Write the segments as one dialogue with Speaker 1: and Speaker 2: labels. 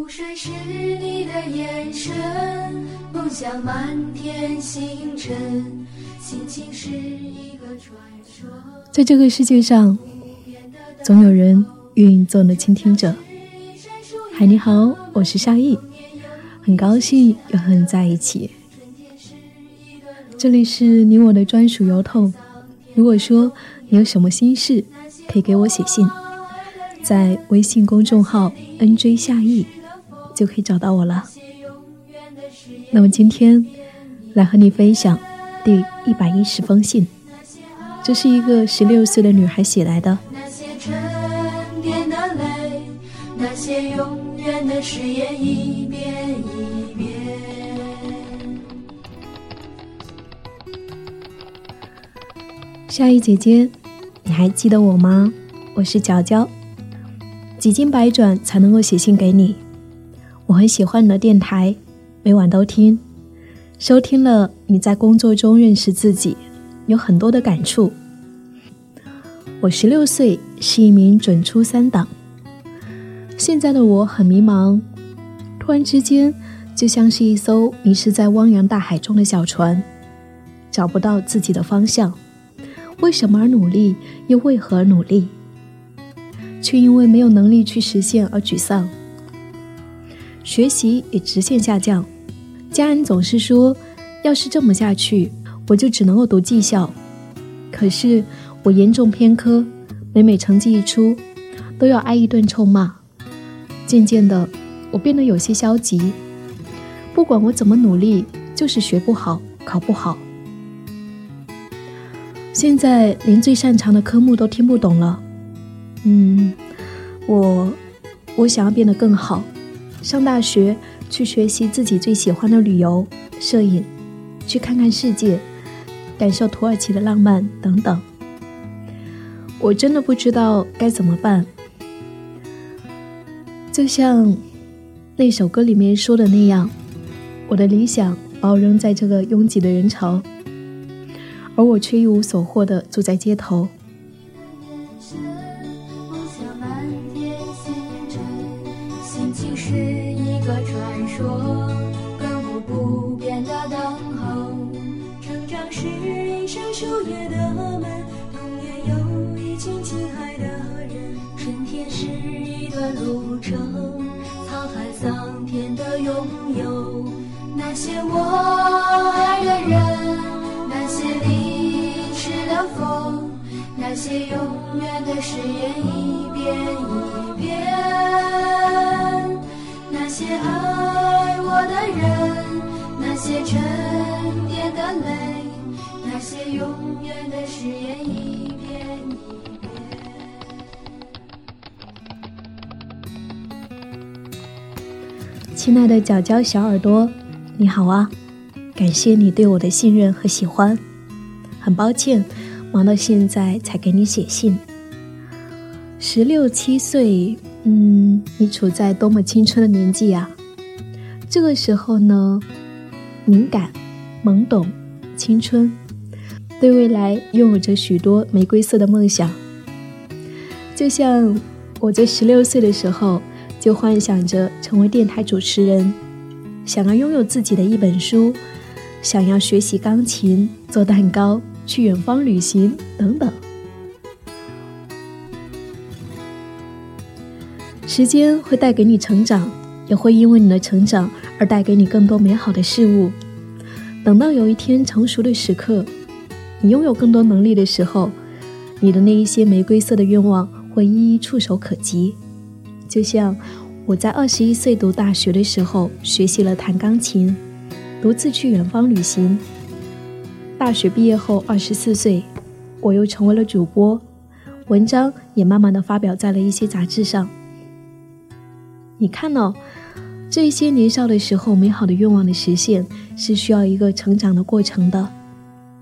Speaker 1: 湖水是你的眼神，梦想满天星辰，心情是一个传说。
Speaker 2: 在这个世界上，总有人愿意做你的倾听者。嗨，你好，我是夏意，很高兴又和你在一起。这里是你我的专属邮筒。如果说你有什么心事，可以给我写信，在微信公众号 “nj 夏意”就可以找到我了。那么今天来和你分享第一百一十封信，这是一个十六岁的女孩写来的。夏意姐姐，你还记得我吗？我是娇娇。几经百转才能够写信给你。我很喜欢你的电台，每晚都听。收听了你在工作中认识自己，有很多的感触。我十六岁，是一名准初三党。现在的我很迷茫，突然之间就像是一艘迷失在汪洋大海中的小船，找不到自己的方向。为什么而努力，又为何而努力？却因为没有能力去实现而沮丧。学习也直线下降，家人总是说，要是这么下去，我就只能够读技校。可是我严重偏科，每每成绩一出，都要挨一顿臭骂。渐渐的，我变得有些消极。不管我怎么努力，就是学不好，考不好。现在连最擅长的科目都听不懂了，嗯，我我想要变得更好，上大学去学习自己最喜欢的旅游、摄影，去看看世界，感受土耳其的浪漫等等。我真的不知道该怎么办，就像那首歌里面说的那样，我的理想把我扔在这个拥挤的人潮。而我却一无所获的坐在街头。
Speaker 1: 的门，童年有一群亲爱的人。春天是一段路程，沧海桑田的拥有。那些我爱的人，那些淋湿的风，那些永远的誓言，一遍一遍。那些爱我的人，那些沉淀的泪，些永远的誓言，一遍一遍。
Speaker 2: 亲爱的角角小耳朵，你好啊！感谢你对我的信任和喜欢。很抱歉，忙到现在才给你写信。十六七岁，嗯，你处在多么青春的年纪啊！这个时候呢，敏感、懵懂、青春，对未来拥有着许多玫瑰色的梦想。就像我在十六岁的时候，就幻想着成为电台主持人，想要拥有自己的一本书，想要学习钢琴、做蛋糕、去远方旅行等等。时间会带给你成长，也会因为你的成长而带给你更多美好的事物。等到有一天成熟的时刻，你拥有更多能力的时候，你的那一些玫瑰色的愿望会一一触手可及。就像我在二十一岁读大学的时候，学习了弹钢琴，独自去远方旅行。大学毕业后，二十四岁，我又成为了主播，文章也慢慢的发表在了一些杂志上。你看哦，这些年少的时候美好的愿望的实现，是需要一个成长的过程的，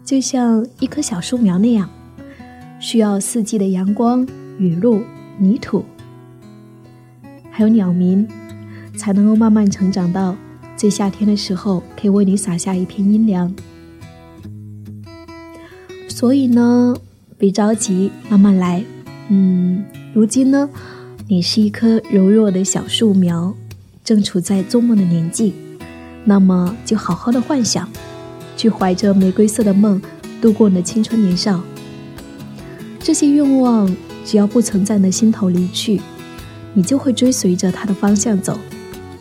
Speaker 2: 就像一棵小树苗那样，需要四季的阳光、雨露、泥土，还有鸟鸣，才能够慢慢成长到在夏天的时候可以为你洒下一片阴凉。所以呢，别着急，慢慢来。嗯，如今呢，你是一棵柔弱的小树苗，正处在做梦的年纪，那么就好好的幻想，去怀着玫瑰色的梦度过你的青春年少。这些愿望只要不曾在你的心头离去，你就会追随着它的方向走，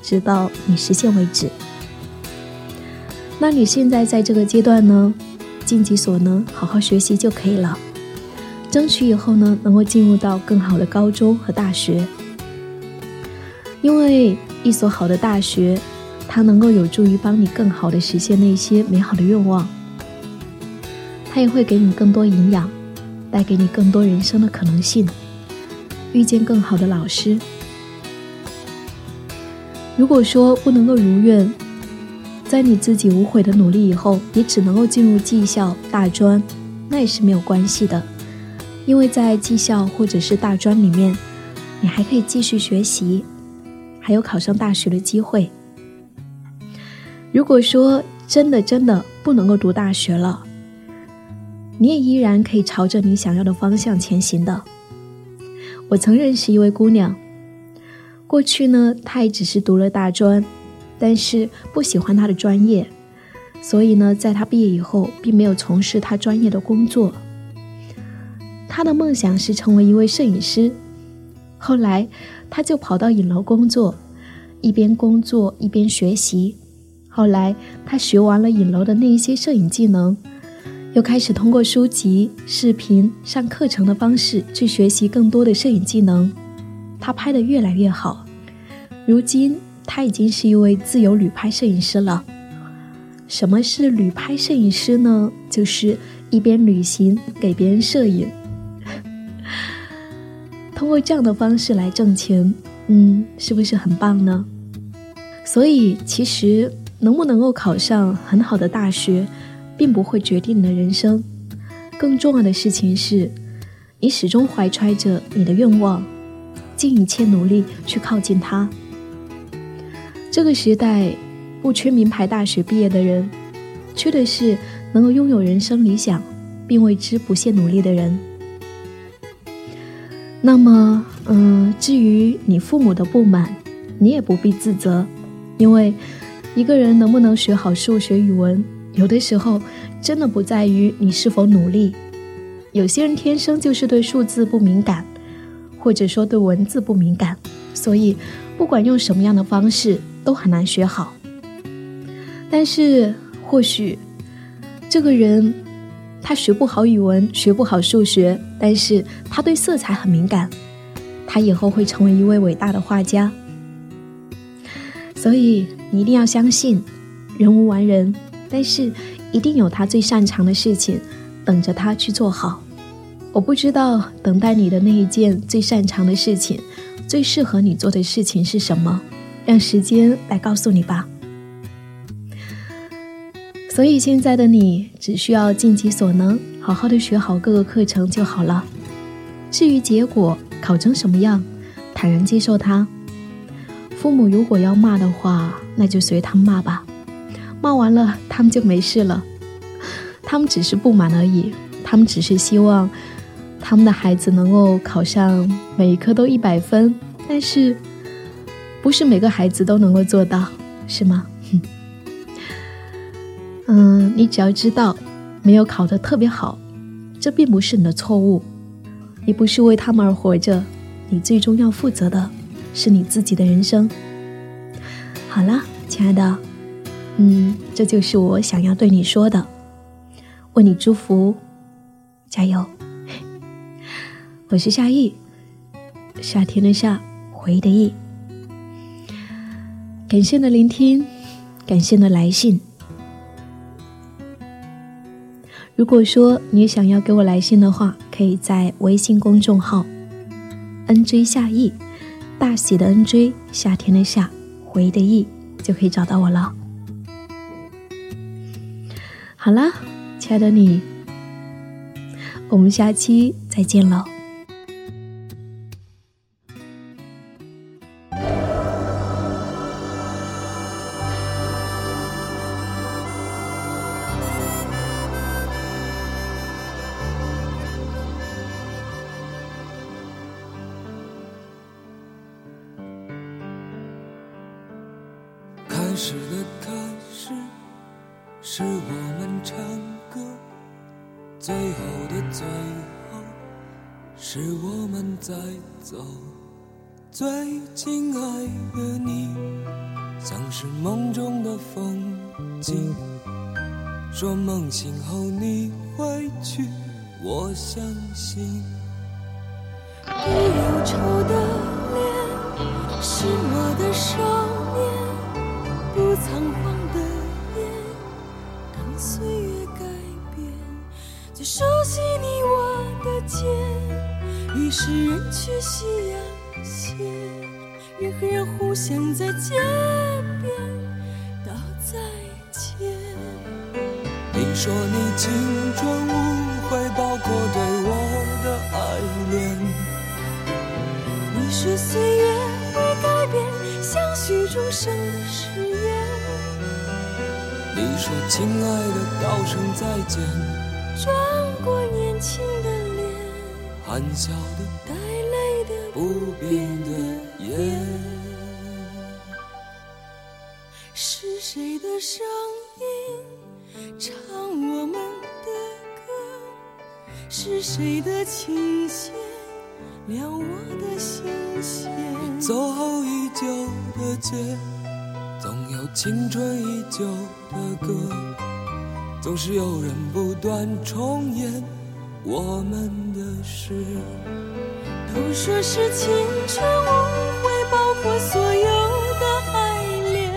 Speaker 2: 直到你实现为止。那你现在在这个阶段呢，尽己所能，好好学习就可以了。争取以后呢，能够进入到更好的高中和大学。因为一所好的大学，它能够有助于帮你更好的实现那些美好的愿望。它也会给你更多营养，带给你更多人生的可能性，遇见更好的老师。如果说不能够如愿，在你自己无悔的努力以后，也只能够进入技校、大专，那也是没有关系的，因为在技校或者是大专里面，你还可以继续学习，还有考上大学的机会。如果说真的真的不能够读大学了，你也依然可以朝着你想要的方向前行的。我曾认识一位姑娘，过去呢，她也只是读了大专。但是不喜欢她的专业，所以呢，在她毕业以后，并没有从事她专业的工作。他的梦想是成为一位摄影师，后来他就跑到影楼工作，一边工作一边学习。后来他学完了影楼的那一些摄影技能，又开始通过书籍、视频、上课程的方式去学习更多的摄影技能。他拍得越来越好，如今。他已经是一位自由旅拍摄影师了。什么是旅拍摄影师呢？就是一边旅行给别人摄影，通过这样的方式来挣钱。嗯，是不是很棒呢？所以，其实能不能够考上很好的大学，并不会决定你的人生。更重要的事情是，你始终怀揣着你的愿望，尽一切努力去靠近它。这个时代不缺名牌大学毕业的人，缺的是能够拥有人生理想并为之不懈努力的人。那么，嗯，至于你父母的不满，你也不必自责，因为一个人能不能学好数学、语文，有的时候真的不在于你是否努力。有些人天生就是对数字不敏感，或者说对文字不敏感，所以不管用什么样的方式。都很难学好，但是或许这个人他学不好语文，学不好数学，但是他对色彩很敏感，他以后会成为一位伟大的画家。所以你一定要相信，人无完人，但是一定有他最擅长的事情等着他去做好。我不知道等待你的那一件最擅长的事情，最适合你做的事情是什么。让时间来告诉你吧。所以现在的你只需要尽己所能，好好的学好各个课程就好了。至于结果考成什么样，坦然接受它。父母如果要骂的话，那就随他们骂吧。骂完了，他们就没事了。他们只是不满而已，他们只是希望他们的孩子能够考上每一科都一百分，但是。不是每个孩子都能够做到，是吗？嗯，你只要知道，没有考得特别好，这并不是你的错误。你不是为他们而活着，你最终要负责的是你自己的人生。好了，亲爱的，嗯，这就是我想要对你说的，为你祝福，加油。我是夏意，夏天的夏，回忆的忆。感谢你的聆听，感谢你的来信。如果说你想要给我来信的话，可以在微信公众号 “nj 夏意”，大喜的 “nj”，夏天的夏，回忆的忆，就可以找到我了。好了，亲爱的你，我们下期再见了。
Speaker 3: 事的开始，是我们唱歌；最后的最后，是我们在走。最亲爱的你，像是梦中的风景。说梦醒后你会去，我相信。
Speaker 1: 你忧愁的脸，是我的伤；不仓皇的眼，当岁月改变。最熟悉你我的肩，于是人去夕阳斜，人和人互相在街边道再见。
Speaker 3: 你说你青春无悔，包括对我的爱恋。
Speaker 1: 你说岁月会改变相许终生的誓言。
Speaker 3: 你说亲爱的，道声再见。
Speaker 1: 转过年轻的脸，
Speaker 3: 含笑的，
Speaker 1: 带泪的，
Speaker 3: 不变的眼。
Speaker 1: 是谁的声音唱我们的歌？是谁的琴弦撩我的心弦？
Speaker 3: 走后一久的街，总有青春依旧的歌，总是有人不断重演我们的事。
Speaker 1: 都说是青春无悔，包括所有的爱恋。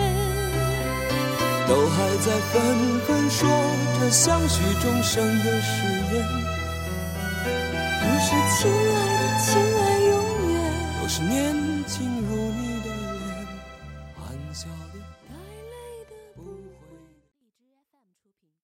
Speaker 3: 都还在纷纷说着相许终生的誓言，
Speaker 1: 都说亲爱的，亲爱永远。
Speaker 3: 都是年